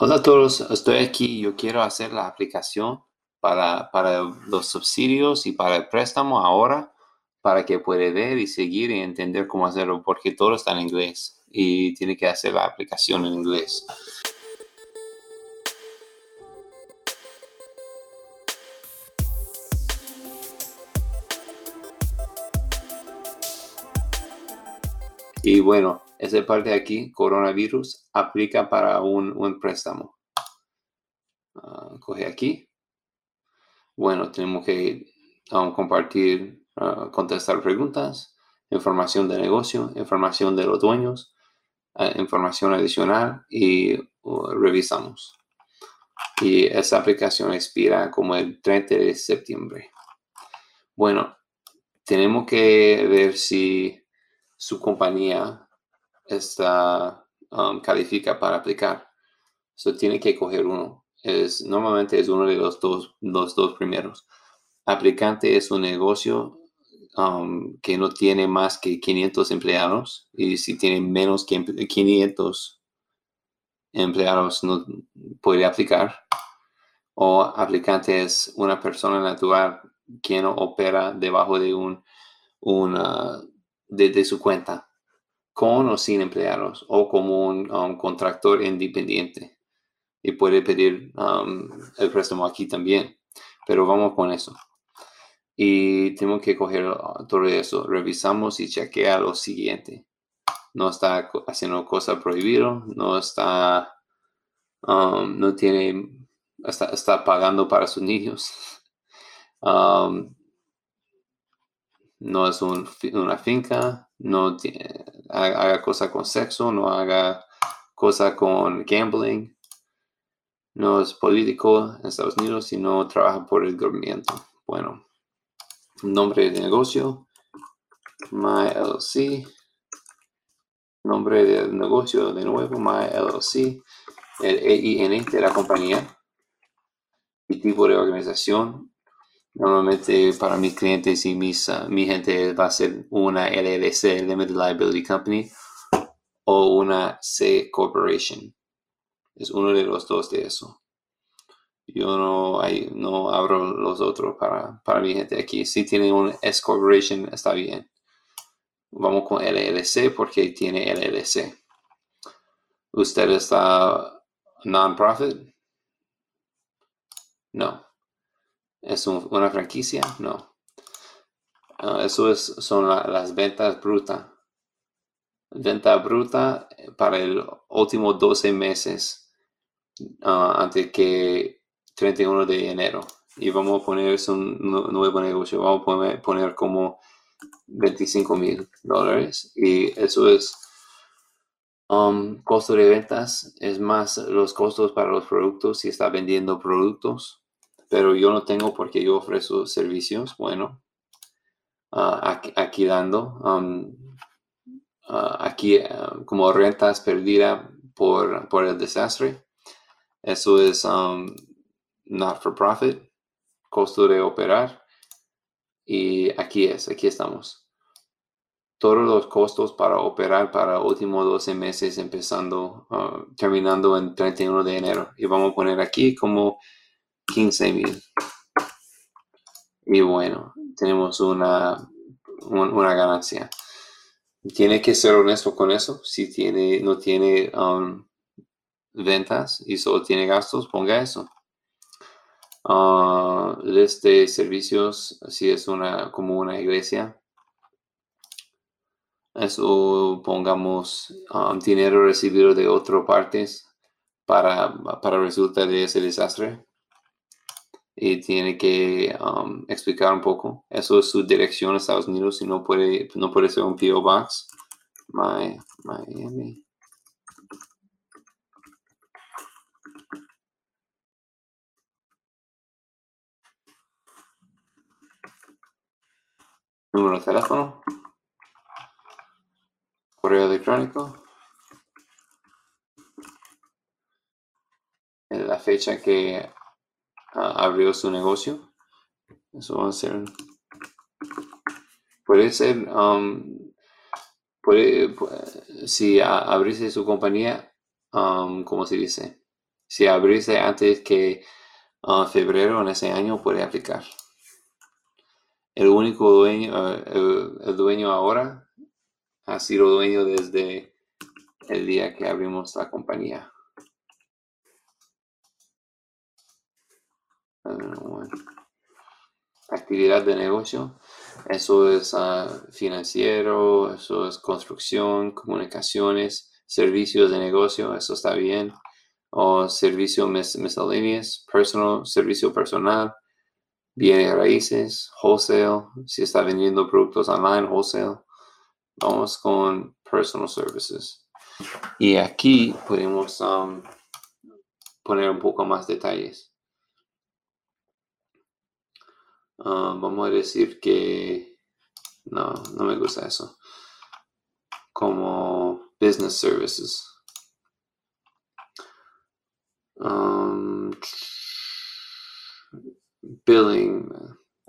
Hola a todos, estoy aquí. Yo quiero hacer la aplicación para, para los subsidios y para el préstamo ahora, para que pueda ver y seguir y entender cómo hacerlo, porque todo está en inglés y tiene que hacer la aplicación en inglés. Y bueno, esa parte aquí, coronavirus, aplica para un, préstamo. Ah, coge aquí. Bueno, tenemos que compartir, ah, contestar preguntas, información de negocio, información de los dueños, ah, información adicional y uh, revisamos. Y esa aplicación expira como el 30 de septiembre. Bueno, tenemos que ver si su compañía está, um, califica para aplicar. So tiene que coger uno. Es, normalmente es uno de los dos, los dos primeros. Aplicante es un negocio um, que no tiene más que 500 empleados y si tiene menos que 500 empleados no puede aplicar. O aplicante es una persona natural que no opera debajo de un, una, de, su cuenta, con o sin empleados, o como un um, contractor independiente. Y puede pedir um, el préstamo aquí también. Pero vamos con eso. Y tengo que coger uh, todo eso. Revisamos y chequea lo siguiente. No está haciendo cosa prohibida, no está, um, no tiene, está, está, pagando para sus niños no es una finca, no haga cosa con sexo, no haga cosa con gambling, no es político en Estados Unidos y no trabaja por el gobierno. Bueno, nombre de negocio, My LLC, nombre de negocio de nuevo, My LLC, el EIN de la compañía. Y tipo de organización, Normalmente para mis clientes y mis, ah, mi gente va a ser una LLC, Limited Liability Company, o una C Corporation. Es uno de los dos de eso. Yo no, no abro los otros para, para mi gente aquí. Si tiene un S Corporation, está bien. Vamos con LLC porque tiene LLC. ¿Usted está non-profit? No. ¿Es una franquicia? No. Ah, eso es, son las ventas brutas. Venta bruta eh, para el último 12 meses uh, antes que 31 de enero. Y vamos a poner un nuevo negocio. Vamos a poner, como 25 mil dólares. Y eso es um, costo de ventas. Es más los costos para los productos si está vendiendo productos pero yo no tengo porque yo ofrezco servicios, bueno, ah, aquí, dando, um, ah, aquí ah, como rentas perdidas por, por, el desastre. Eso es um, not for profit, costo de operar. Y aquí es, aquí estamos. Todos los costos para operar para los últimos 12 meses empezando, terminando en 31 de enero. Y vamos a poner aquí como 15 mil. Y bueno, tenemos una, una ganancia. Tiene que ser honesto con eso. Si tiene, no tiene um, ventas y solo tiene gastos, ponga eso. Uh, de servicios, si es una como una iglesia, eso pongamos um, dinero recibido de otras partes para, para resultar de ese desastre y tiene que um, explicar un poco. Eso es su dirección a Estados Unidos y no puede, no puede ser un PO Box. Miami. Número de teléfono. Correo electrónico. La fecha que abrió su negocio. Eso va a ser. Puede ser. Um, puede, si abriste su compañía, um, ¿cómo se dice? Si abriste antes que uh, febrero en ese año, puede aplicar. El único dueño, uh, el, dueño ahora ha sido dueño desde el día que abrimos la compañía. Actividad de negocio. Eso es financiero, eso es construcción, comunicaciones, servicios de negocio, eso está bien o servicio miscellaneous, personal, servicio personal, bienes raíces, wholesale, si está vendiendo productos online, wholesale. Vamos con personal services. Y aquí podemos um, poner un poco más detalles. Um, vamos a decir que no, no me gusta eso. Como business services. um, billing,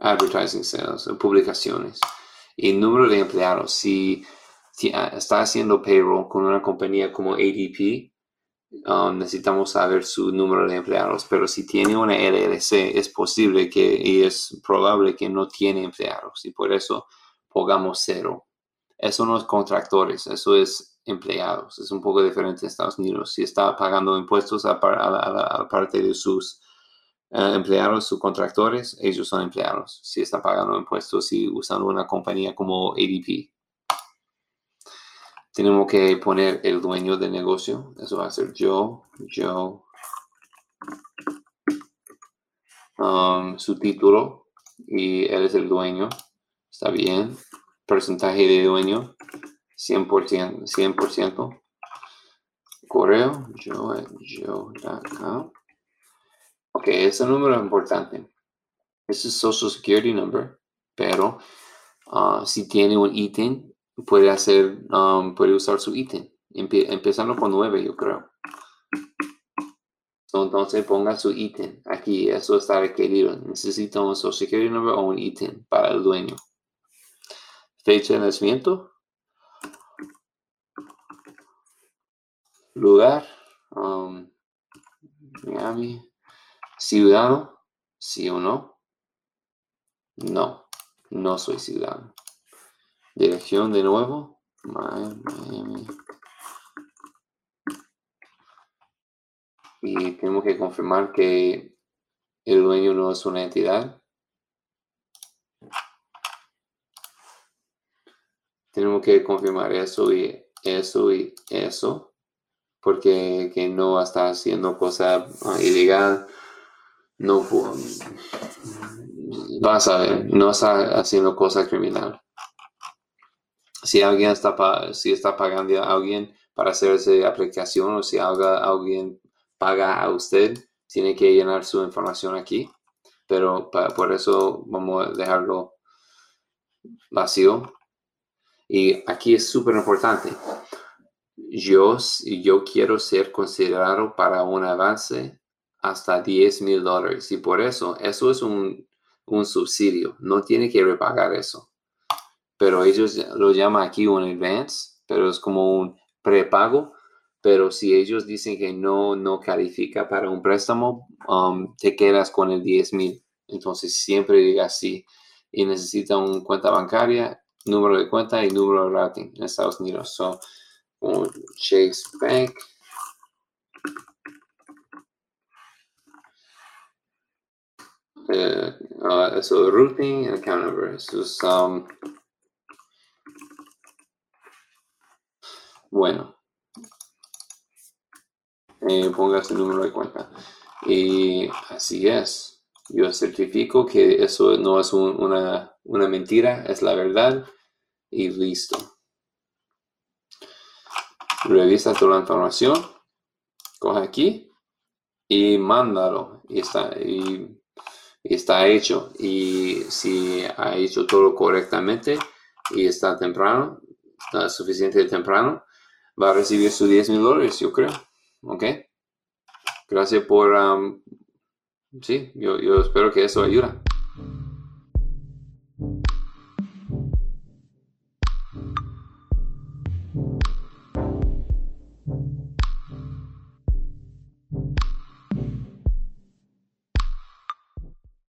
advertising sales, publicaciones y número de empleados. Si, ah, está haciendo payroll con una compañía como ADP, um, necesitamos saber su número de empleados. Pero si tiene una LLC, es posible que y es probable que no tiene empleados y por eso pongamos cero. Eso no es contractores, eso es empleados. Es un poco diferente en Estados Unidos. Si está pagando impuestos a, parte de sus eh, empleados, sus contractores, ellos son empleados. Si está pagando impuestos y usando una compañía como ADP. Tenemos que poner el dueño del negocio. Eso va a ser yo, yo. Um, su título y él es el dueño. Está bien. Porcentaje de dueño 100%, 100%. Correo, yo, yo. Ok, ese número es importante. Ese es Social Security Number, pero uh, si tiene un ítem, puede hacer, um, puede usar su ítem. empezando con 9, yo creo. Entonces ponga su ítem aquí, eso está requerido. Necesita un Social Security Number o un ítem para el dueño. Fecha de nacimiento, lugar, um, Miami, ciudadano, sí o no. No, no soy ciudadano. Dirección de nuevo. Y tenemos que confirmar que el dueño no es una entidad. Tenemos que confirmar eso y eso y eso porque que no está haciendo cosa ah, ilegal, no vas a ver, no está haciendo cosa criminal. Si alguien está, si está pagando a alguien para hacer esa aplicación o si alguien paga a usted, tiene que llenar su información aquí. Pero por eso vamos a dejarlo vacío. Y aquí es súper importante yo, yo quiero ser considerado para un avance hasta 10 mil dólares y por eso, eso es un, subsidio, no tiene que repagar eso. Pero ellos lo llaman aquí un advance, pero es como un prepago. Pero si ellos dicen que no, no califica para un préstamo, um, te quedas con el 10 mil. Entonces siempre diga sí y necesita una cuenta bancaria, número de cuenta y número de rating en Estados Unidos. So, Chase Bank. Uh, uh, so routing and account number. So some. Bueno. Eh, ponga su número de cuenta. Y así es. Yo certifico que eso no es una, una mentira, es la verdad. Y listo revisa toda la información, coge aquí y mándalo. Y está, y, está hecho. Y si ha hecho todo correctamente y está temprano, está suficiente temprano, va a recibir sus 10 mil dólares, yo creo. ¿Ok? Gracias por... Um, sí, yo, yo espero que eso ayuda.